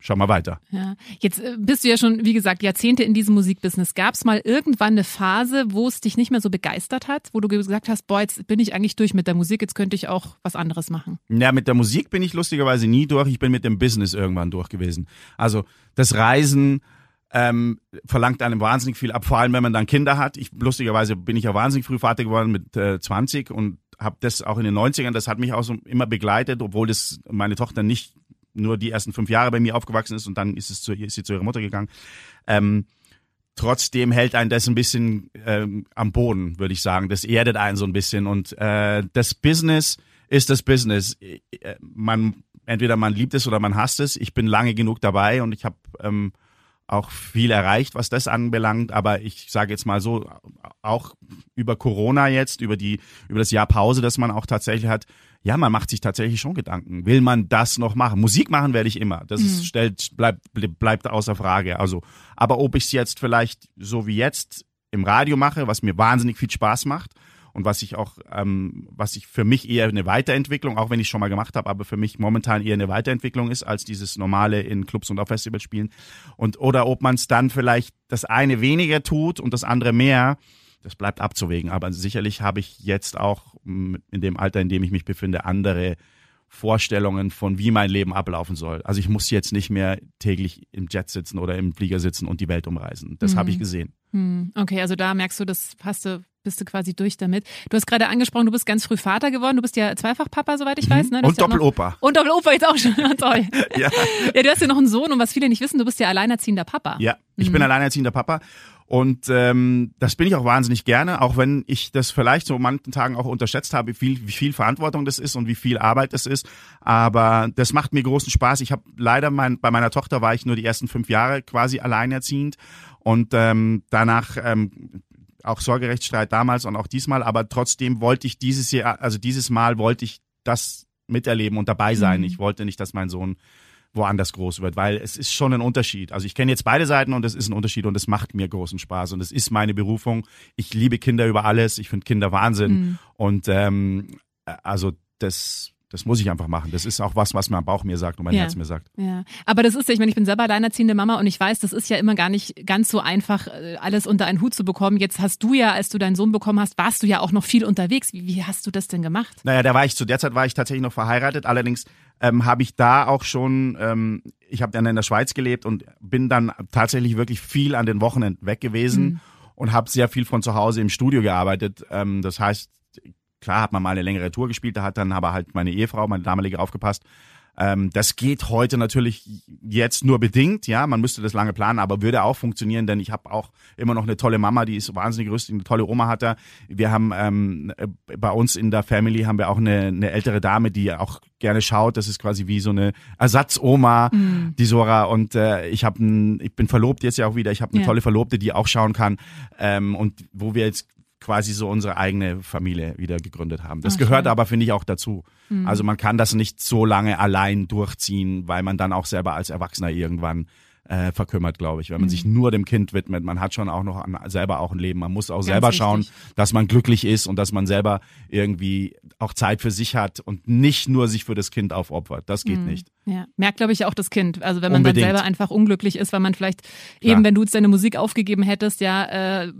Schau mal weiter. Ja. Jetzt äh, bist du ja schon, wie gesagt, Jahrzehnte in diesem Musikbusiness. Gab es mal irgendwann eine Phase, wo es dich nicht mehr so begeistert hat, wo du gesagt hast, boah, jetzt bin ich eigentlich durch mit der Musik, jetzt könnte ich auch was anderes machen? Ja, mit der Musik bin ich lustigerweise nie durch. Ich bin mit dem Business irgendwann durch gewesen. Also das Reisen ähm, verlangt einem wahnsinnig viel ab, vor allem wenn man dann Kinder hat. Ich lustigerweise bin ich ja wahnsinnig früh Vater geworden mit äh, 20 und habe das auch in den 90ern, das hat mich auch so immer begleitet, obwohl das meine Tochter nicht nur die ersten fünf Jahre bei mir aufgewachsen ist und dann ist, es zu, ist sie zu ihrer Mutter gegangen. Ähm, trotzdem hält einen das ein bisschen ähm, am Boden, würde ich sagen. Das erdet einen so ein bisschen. Und äh, das Business ist das Business. Äh, man entweder man liebt es oder man hasst es. Ich bin lange genug dabei und ich habe ähm, auch viel erreicht, was das anbelangt. Aber ich sage jetzt mal so, auch über Corona jetzt, über die über das Jahr Pause, das man auch tatsächlich hat, ja, man macht sich tatsächlich schon Gedanken. Will man das noch machen? Musik machen werde ich immer. Das ist, mhm. stellt, bleibt, bleibt außer Frage. Also, aber ob ich es jetzt vielleicht so wie jetzt im Radio mache, was mir wahnsinnig viel Spaß macht und was ich auch, ähm, was ich für mich eher eine Weiterentwicklung, auch wenn ich schon mal gemacht habe, aber für mich momentan eher eine Weiterentwicklung ist als dieses normale in Clubs und auf Festivals spielen. Und oder ob man es dann vielleicht das eine weniger tut und das andere mehr das bleibt abzuwägen. Aber sicherlich habe ich jetzt auch in dem Alter, in dem ich mich befinde, andere Vorstellungen von, wie mein Leben ablaufen soll. Also ich muss jetzt nicht mehr täglich im Jet sitzen oder im Flieger sitzen und die Welt umreisen. Das mhm. habe ich mhm. gesehen. Mhm. Okay, also da merkst du, das hast du bist du quasi durch damit. Du hast gerade angesprochen, du bist ganz früh Vater geworden. Du bist ja zweifach Papa, soweit ich mhm. weiß. Ne? Und Doppelopa. Und Doppelopa jetzt auch schon. Toll. ja. ja, du hast ja noch einen Sohn und was viele nicht wissen, du bist ja alleinerziehender Papa. Ja, ich mhm. bin alleinerziehender Papa und ähm, das bin ich auch wahnsinnig gerne, auch wenn ich das vielleicht so manchen Tagen auch unterschätzt habe, wie viel, wie viel Verantwortung das ist und wie viel Arbeit das ist. Aber das macht mir großen Spaß. Ich habe leider mein, bei meiner Tochter war ich nur die ersten fünf Jahre quasi alleinerziehend und ähm, danach ähm, auch Sorgerechtsstreit damals und auch diesmal, aber trotzdem wollte ich dieses Jahr, also dieses Mal wollte ich das miterleben und dabei sein. Mhm. Ich wollte nicht, dass mein Sohn woanders groß wird, weil es ist schon ein Unterschied. Also ich kenne jetzt beide Seiten und es ist ein Unterschied und es macht mir großen Spaß und es ist meine Berufung. Ich liebe Kinder über alles. Ich finde Kinder Wahnsinn mhm. und ähm, also das das muss ich einfach machen. Das ist auch was, was mein Bauch mir sagt und mein ja. Herz mir sagt. Ja, aber das ist ja, ich meine, ich bin selber alleinerziehende Mama und ich weiß, das ist ja immer gar nicht ganz so einfach, äh, alles unter einen Hut zu bekommen. Jetzt hast du ja, als du deinen Sohn bekommen hast, warst du ja auch noch viel unterwegs. Wie, wie hast du das denn gemacht? Naja, da war ich, zu der Zeit war ich tatsächlich noch verheiratet. Allerdings ähm, habe ich da auch schon, ähm, ich habe dann in der Schweiz gelebt und bin dann tatsächlich wirklich viel an den Wochenenden weg gewesen. Mhm und habe sehr viel von zu Hause im Studio gearbeitet. Ähm, das heißt, Klar hat man mal eine längere Tour gespielt, da hat dann aber halt meine Ehefrau, meine damalige aufgepasst. Ähm, das geht heute natürlich jetzt nur bedingt, ja, man müsste das lange planen, aber würde auch funktionieren, denn ich habe auch immer noch eine tolle Mama, die ist wahnsinnig rüstig, eine tolle Oma hat er. Wir haben ähm, bei uns in der Family haben wir auch eine, eine ältere Dame, die auch gerne schaut. Das ist quasi wie so eine Ersatzoma, mhm. die Sora. Und äh, ich habe, ich bin verlobt jetzt ja auch wieder. Ich habe eine ja. tolle Verlobte, die auch schauen kann ähm, und wo wir jetzt quasi so unsere eigene Familie wieder gegründet haben. Das Ach, gehört schön. aber, finde ich, auch dazu. Mhm. Also man kann das nicht so lange allein durchziehen, weil man dann auch selber als Erwachsener irgendwann äh, verkümmert, glaube ich, wenn man mhm. sich nur dem Kind widmet. Man hat schon auch noch an, selber auch ein Leben. Man muss auch Ganz selber wichtig. schauen, dass man glücklich ist und dass man selber irgendwie auch Zeit für sich hat und nicht nur sich für das Kind aufopfert. Das geht mhm. nicht. Ja, merkt, glaube ich, auch das Kind. Also wenn man Unbedingt. dann selber einfach unglücklich ist, weil man vielleicht Klar. eben, wenn du jetzt deine Musik aufgegeben hättest, ja, äh,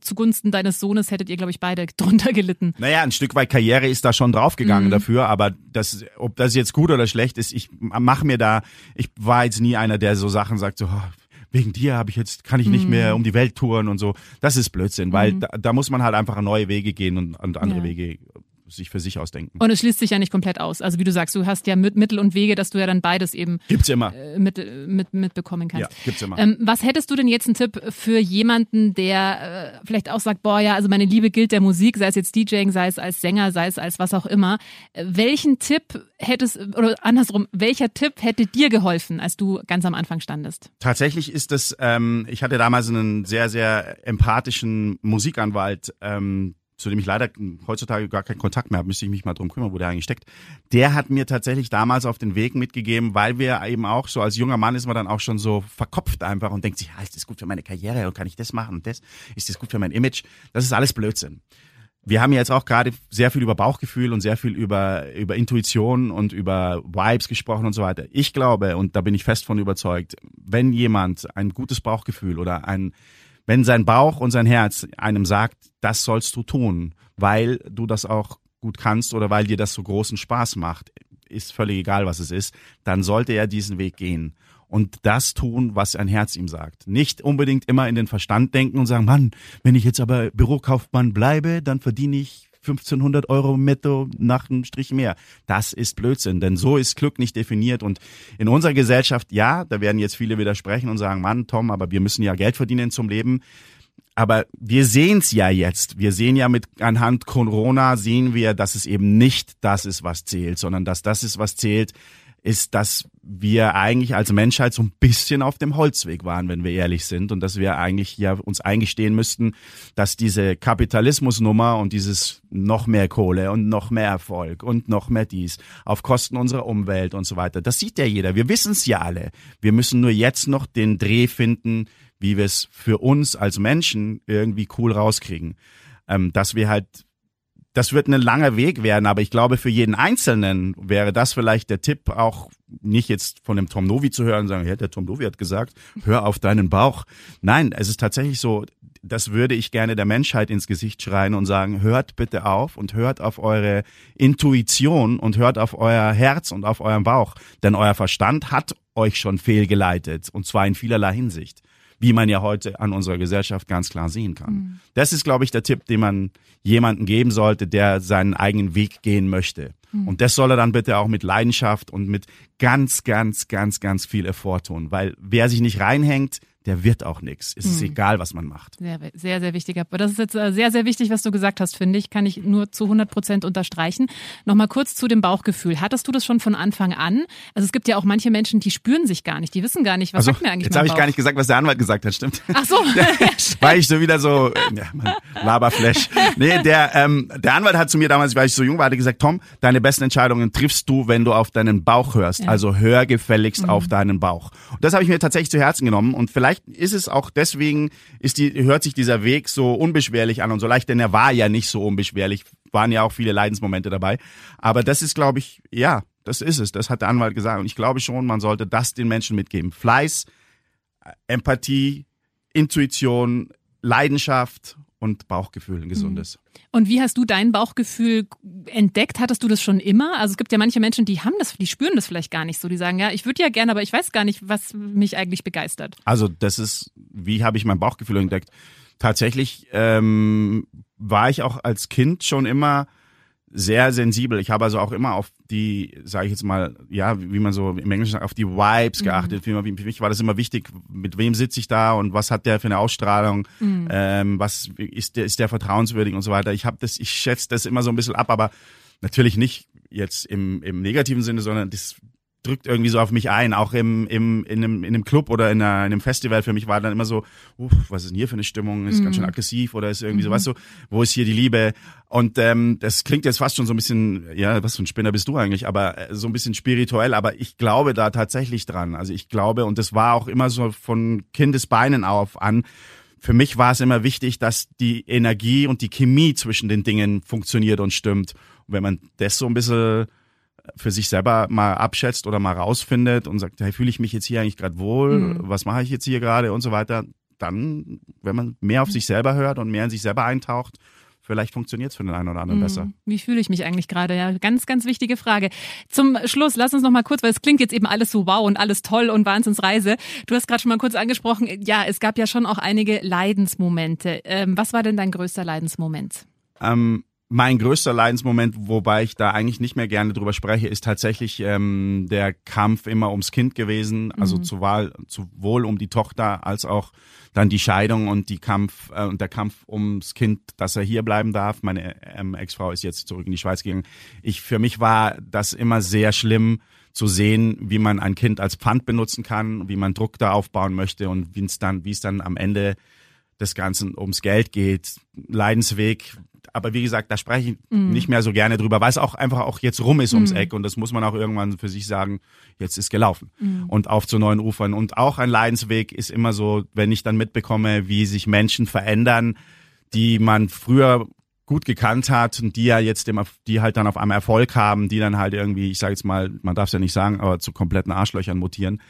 zugunsten deines Sohnes hättet ihr, glaube ich, beide drunter gelitten. Naja, ein Stück weit Karriere ist da schon draufgegangen mhm. dafür, aber das, ob das jetzt gut oder schlecht ist, ich mache mir da, ich war jetzt nie einer, der so Sachen sagt, so, oh, wegen dir habe ich jetzt, kann ich nicht mhm. mehr um die Welt touren und so. Das ist Blödsinn, weil mhm. da, da, muss man halt einfach neue Wege gehen und, und andere ja. Wege sich für sich ausdenken. Und es schließt sich ja nicht komplett aus. Also wie du sagst, du hast ja Mittel und Wege, dass du ja dann beides eben gibt's immer. Äh, mit, mit, mitbekommen kannst. Ja, gibt's immer. Ähm, was hättest du denn jetzt einen Tipp für jemanden, der äh, vielleicht auch sagt, boah ja, also meine Liebe gilt der Musik, sei es jetzt DJing, sei es als Sänger, sei es als was auch immer. Äh, welchen Tipp hättest, oder andersrum, welcher Tipp hätte dir geholfen, als du ganz am Anfang standest? Tatsächlich ist es, ähm, ich hatte damals einen sehr, sehr empathischen Musikanwalt, ähm, zu dem ich leider heutzutage gar keinen Kontakt mehr habe, müsste ich mich mal drum kümmern, wo der eigentlich steckt. Der hat mir tatsächlich damals auf den Weg mitgegeben, weil wir eben auch so als junger Mann ist man dann auch schon so verkopft einfach und denkt sich, ja, ist das gut für meine Karriere und kann ich das machen und das? Ist das gut für mein Image? Das ist alles Blödsinn. Wir haben jetzt auch gerade sehr viel über Bauchgefühl und sehr viel über, über Intuition und über Vibes gesprochen und so weiter. Ich glaube, und da bin ich fest von überzeugt, wenn jemand ein gutes Bauchgefühl oder ein, wenn sein Bauch und sein Herz einem sagt, das sollst du tun, weil du das auch gut kannst oder weil dir das so großen Spaß macht, ist völlig egal, was es ist, dann sollte er diesen Weg gehen und das tun, was ein Herz ihm sagt. Nicht unbedingt immer in den Verstand denken und sagen, Mann, wenn ich jetzt aber Bürokaufmann bleibe, dann verdiene ich 1500 Euro netto nach einem Strich mehr. Das ist Blödsinn, denn so ist Glück nicht definiert. Und in unserer Gesellschaft, ja, da werden jetzt viele widersprechen und sagen, Mann, Tom, aber wir müssen ja Geld verdienen zum Leben. Aber wir sehen es ja jetzt. Wir sehen ja mit anhand Corona sehen wir, dass es eben nicht das ist, was zählt, sondern dass das ist, was zählt, ist, dass wir eigentlich als Menschheit so ein bisschen auf dem Holzweg waren, wenn wir ehrlich sind, und dass wir eigentlich ja uns eingestehen müssten, dass diese Kapitalismusnummer und dieses noch mehr Kohle und noch mehr Erfolg und noch mehr dies auf Kosten unserer Umwelt und so weiter, das sieht ja jeder. Wir wissen es ja alle. Wir müssen nur jetzt noch den Dreh finden, wie wir es für uns als Menschen irgendwie cool rauskriegen. Ähm, dass wir halt das wird ein langer Weg werden, aber ich glaube, für jeden Einzelnen wäre das vielleicht der Tipp, auch nicht jetzt von dem Tom Novi zu hören und sagen, ja, der Tom Novi hat gesagt, hör auf deinen Bauch. Nein, es ist tatsächlich so, das würde ich gerne der Menschheit ins Gesicht schreien und sagen, hört bitte auf und hört auf eure Intuition und hört auf euer Herz und auf euren Bauch, denn euer Verstand hat euch schon fehlgeleitet und zwar in vielerlei Hinsicht wie man ja heute an unserer Gesellschaft ganz klar sehen kann. Mhm. Das ist, glaube ich, der Tipp, den man jemanden geben sollte, der seinen eigenen Weg gehen möchte. Mhm. Und das soll er dann bitte auch mit Leidenschaft und mit ganz, ganz, ganz, ganz viel Effort tun. Weil wer sich nicht reinhängt, der wird auch nichts. Es ist Mhm. egal, was man macht. Sehr, sehr, sehr wichtiger. Aber das ist jetzt äh, sehr, sehr wichtig, was du gesagt hast, finde ich. Kann ich nur zu 100 Prozent unterstreichen. Nochmal kurz zu dem Bauchgefühl. Hattest du das schon von Anfang an? Also es gibt ja auch manche Menschen, die spüren sich gar nicht. Die wissen gar nicht, was sagt mir eigentlich Also, jetzt habe ich gar nicht gesagt, was der Anwalt gesagt hat, stimmt? Ach so. War ich so wieder so, ja, Mann, Laberflash. Nee, der, ähm, der Anwalt hat zu mir damals, weil ich so jung war, hat gesagt, Tom, deine besten Entscheidungen triffst du, wenn du auf deinen Bauch hörst. Also hör gefälligst auf deinen Bauch. Und das habe ich mir tatsächlich zu Herzen genommen. Und vielleicht ist es auch deswegen, ist die, hört sich dieser Weg so unbeschwerlich an und so leicht, denn er war ja nicht so unbeschwerlich. Waren ja auch viele Leidensmomente dabei. Aber das ist, glaube ich, ja, das ist es. Das hat der Anwalt gesagt. Und ich glaube schon, man sollte das den Menschen mitgeben. Fleiß, Empathie, Intuition, Leidenschaft und Bauchgefühl, ein gesundes. Und wie hast du dein Bauchgefühl entdeckt? Hattest du das schon immer? Also es gibt ja manche Menschen, die haben das, die spüren das vielleicht gar nicht so. Die sagen, ja, ich würde ja gerne, aber ich weiß gar nicht, was mich eigentlich begeistert. Also das ist, wie habe ich mein Bauchgefühl entdeckt? Tatsächlich ähm, war ich auch als Kind schon immer sehr sensibel. Ich habe also auch immer auf die, sage ich jetzt mal, ja, wie man so im Englischen sagt, auf die Vibes geachtet. Für mich war das immer wichtig, mit wem sitze ich da und was hat der für eine Ausstrahlung, ähm, was ist der, ist der vertrauenswürdig und so weiter. Ich habe das, ich schätze das immer so ein bisschen ab, aber natürlich nicht jetzt im, im negativen Sinne, sondern das drückt irgendwie so auf mich ein, auch im, im, in, einem, in einem Club oder in, einer, in einem Festival. Für mich war dann immer so, uff, was ist denn hier für eine Stimmung? Ist ganz schön aggressiv oder ist irgendwie so, weißt du, wo ist hier die Liebe? Und ähm, das klingt jetzt fast schon so ein bisschen, ja, was für ein Spinner bist du eigentlich, aber äh, so ein bisschen spirituell, aber ich glaube da tatsächlich dran. Also ich glaube, und das war auch immer so von Kindesbeinen auf an, für mich war es immer wichtig, dass die Energie und die Chemie zwischen den Dingen funktioniert und stimmt. Und wenn man das so ein bisschen für sich selber mal abschätzt oder mal rausfindet und sagt, hey, fühle ich mich jetzt hier eigentlich gerade wohl, was mache ich jetzt hier gerade und so weiter, dann, wenn man mehr auf sich selber hört und mehr in sich selber eintaucht, vielleicht funktioniert es für den einen oder anderen besser. Wie fühle ich mich eigentlich gerade? Ja, ganz, ganz wichtige Frage. Zum Schluss, lass uns noch mal kurz, weil es klingt jetzt eben alles so wow und alles toll und Wahnsinnsreise. Du hast gerade schon mal kurz angesprochen, ja, es gab ja schon auch einige Leidensmomente. Ähm, was war denn dein größter Leidensmoment? Ähm, mein größter Leidensmoment, wobei ich da eigentlich nicht mehr gerne drüber spreche, ist tatsächlich ähm, der Kampf immer ums Kind gewesen, also zu Wahl, sowohl um die Tochter als auch dann die Scheidung und die Kampf äh, und der Kampf ums Kind, dass er hier bleiben darf. Meine ähm, Ex-Frau ist jetzt zurück in die Schweiz gegangen. Ich für mich war das immer sehr schlimm zu sehen, wie man ein Kind als Pfand benutzen kann, wie man Druck da aufbauen möchte und wie es dann, wie es dann am Ende des Ganzen ums Geld geht, Leidensweg. Aber wie gesagt, da spreche ich nicht mehr so gerne drüber, weil es auch einfach auch jetzt rum ist ums Eck. Und das muss man auch irgendwann für sich sagen, jetzt ist gelaufen. Und auf zu neuen Ufern. Und auch ein Leidensweg ist immer so, wenn ich dann mitbekomme, wie sich Menschen verändern, die man früher gut gekannt hat und die ja jetzt immer, die halt dann auf einmal Erfolg haben, die dann halt irgendwie, ich sage jetzt mal, man darf es ja nicht sagen, aber zu kompletten Arschlöchern mutieren.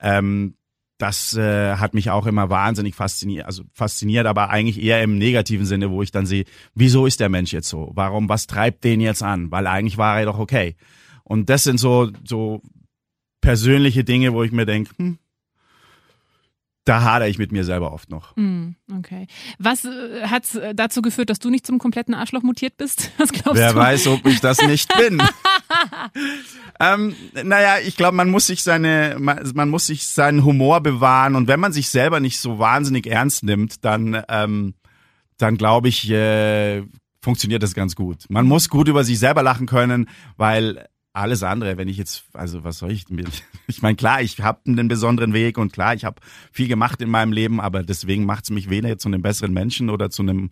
Ähm, das äh, hat mich auch immer wahnsinnig fasziniert, also fasziniert, aber eigentlich eher im negativen Sinne, wo ich dann sehe, wieso ist der Mensch jetzt so? Warum, was treibt den jetzt an? Weil eigentlich war er doch okay. Und das sind so, so persönliche Dinge, wo ich mir denke, hm, da hadere ich mit mir selber oft noch. Hm, okay. Was äh, hat dazu geführt, dass du nicht zum kompletten Arschloch mutiert bist? Was glaubst Wer du? weiß, ob ich das nicht bin. ähm, naja, ich glaube, man muss sich seine, man, man muss sich seinen Humor bewahren und wenn man sich selber nicht so wahnsinnig ernst nimmt, dann, ähm, dann glaube ich, äh, funktioniert das ganz gut. Man muss gut über sich selber lachen können, weil alles andere, wenn ich jetzt, also was soll ich mit? Ich meine, klar, ich habe einen besonderen Weg und klar, ich habe viel gemacht in meinem Leben, aber deswegen macht es mich weder zu einem besseren Menschen oder zu einem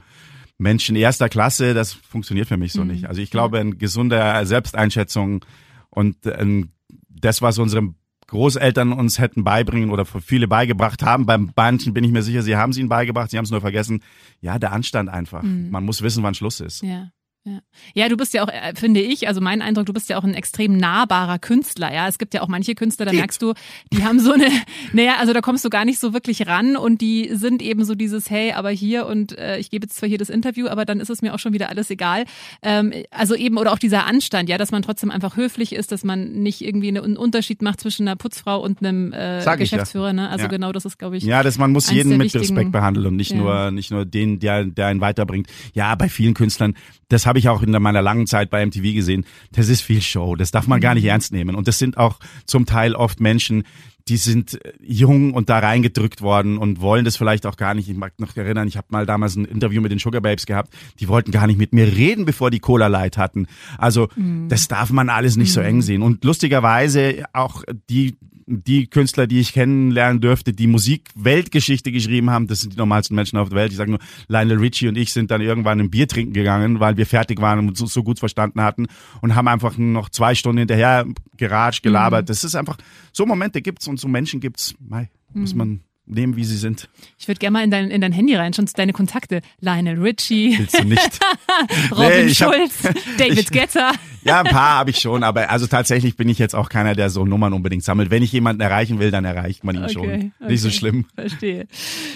Menschen erster Klasse. Das funktioniert für mich so nicht. Also ich glaube, eine gesunde Selbsteinschätzung und ähm, das, was unsere Großeltern uns hätten beibringen oder viele beigebracht haben. Beim manchen bin ich mir sicher, sie haben es ihnen beigebracht, sie haben es nur vergessen. Ja, der Anstand einfach. Man muss wissen, wann Schluss ist. Ja. Ja. ja, du bist ja auch, äh, finde ich, also mein Eindruck, du bist ja auch ein extrem nahbarer Künstler. Ja, es gibt ja auch manche Künstler, da merkst du, die haben so eine, naja, also da kommst du gar nicht so wirklich ran und die sind eben so dieses, hey, aber hier und äh, ich gebe jetzt zwar hier das Interview, aber dann ist es mir auch schon wieder alles egal. Ähm, also eben, oder auch dieser Anstand, ja, dass man trotzdem einfach höflich ist, dass man nicht irgendwie einen Unterschied macht zwischen einer Putzfrau und einem äh, ich. Geschäftsführer. Ne? Also Ja. genau, das ist, glaube ich. Ja, das, man muss jeden mit Respekt behandeln und nicht Ja. nur, nicht nur den, der, der einen weiterbringt. Ja, bei vielen Künstlern, das habe ich auch in meiner langen Zeit bei MTV gesehen, das ist viel Show, das darf man gar Mhm. nicht ernst nehmen. Und das sind auch zum Teil oft Menschen, die sind äh, jung und da reingedrückt worden und wollen das vielleicht auch gar nicht. Ich mag noch erinnern, ich habe mal damals ein Interview mit den Sugar Babes gehabt, die wollten gar nicht mit mir reden, bevor die Cola Light hatten. Also mm. das darf man alles nicht mm. so eng sehen. Und lustigerweise auch die die Künstler, die ich kennenlernen dürfte, die Musik-Weltgeschichte geschrieben haben, das sind die normalsten Menschen auf der Welt. Ich sage nur, Lionel Richie und ich sind dann irgendwann ein Bier trinken gegangen, weil wir fertig waren und so, so gut verstanden hatten und haben einfach noch zwei Stunden hinterher geratscht, gelabert. Mhm. Das ist einfach, so Momente gibt's und so Menschen gibt's. Mei, muss mhm. man nehmen, wie sie sind. Ich würde gerne mal in dein, in dein Handy rein, schon deine Kontakte. Lionel Richie. Willst du nicht? Robin nee, Schulz, hab, David ich, Getter. Ja, ein paar habe ich schon, aber also tatsächlich bin ich jetzt auch keiner, der so Nummern unbedingt sammelt. Wenn ich jemanden erreichen will, dann erreicht man ihn okay, schon. Okay. Nicht so schlimm. Verstehe.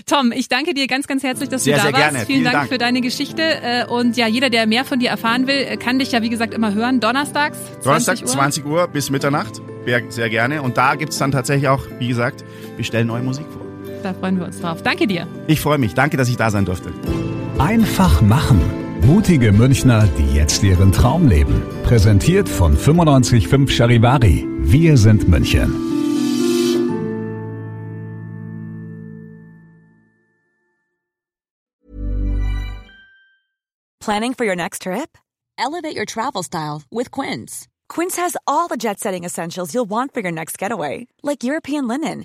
Tom, ich danke dir ganz, ganz herzlich, dass sehr, du da warst. Gerne. Vielen, Vielen Dank, Dank, für deine Geschichte. Äh, und ja, jeder, der mehr von dir erfahren will, äh, kann dich ja, wie gesagt, immer hören. Donnerstags, 20 Donnerstag, Uhr. 20 Uhr bis Mitternacht. Sehr gerne. Und da gibt's dann tatsächlich auch, wie gesagt, wir stellen neue Musik vor. Da freuen wir uns drauf. Danke dir. Ich freue mich. Danke, dass ich da sein durfte. Einfach machen. Mutige Münchner, die jetzt ihren Traum leben. Präsentiert von 955 Charivari. Wir sind München. Planning for your next trip? Elevate your travel style with Quince. Quince has all the jet setting essentials you'll want for your next getaway, like European linen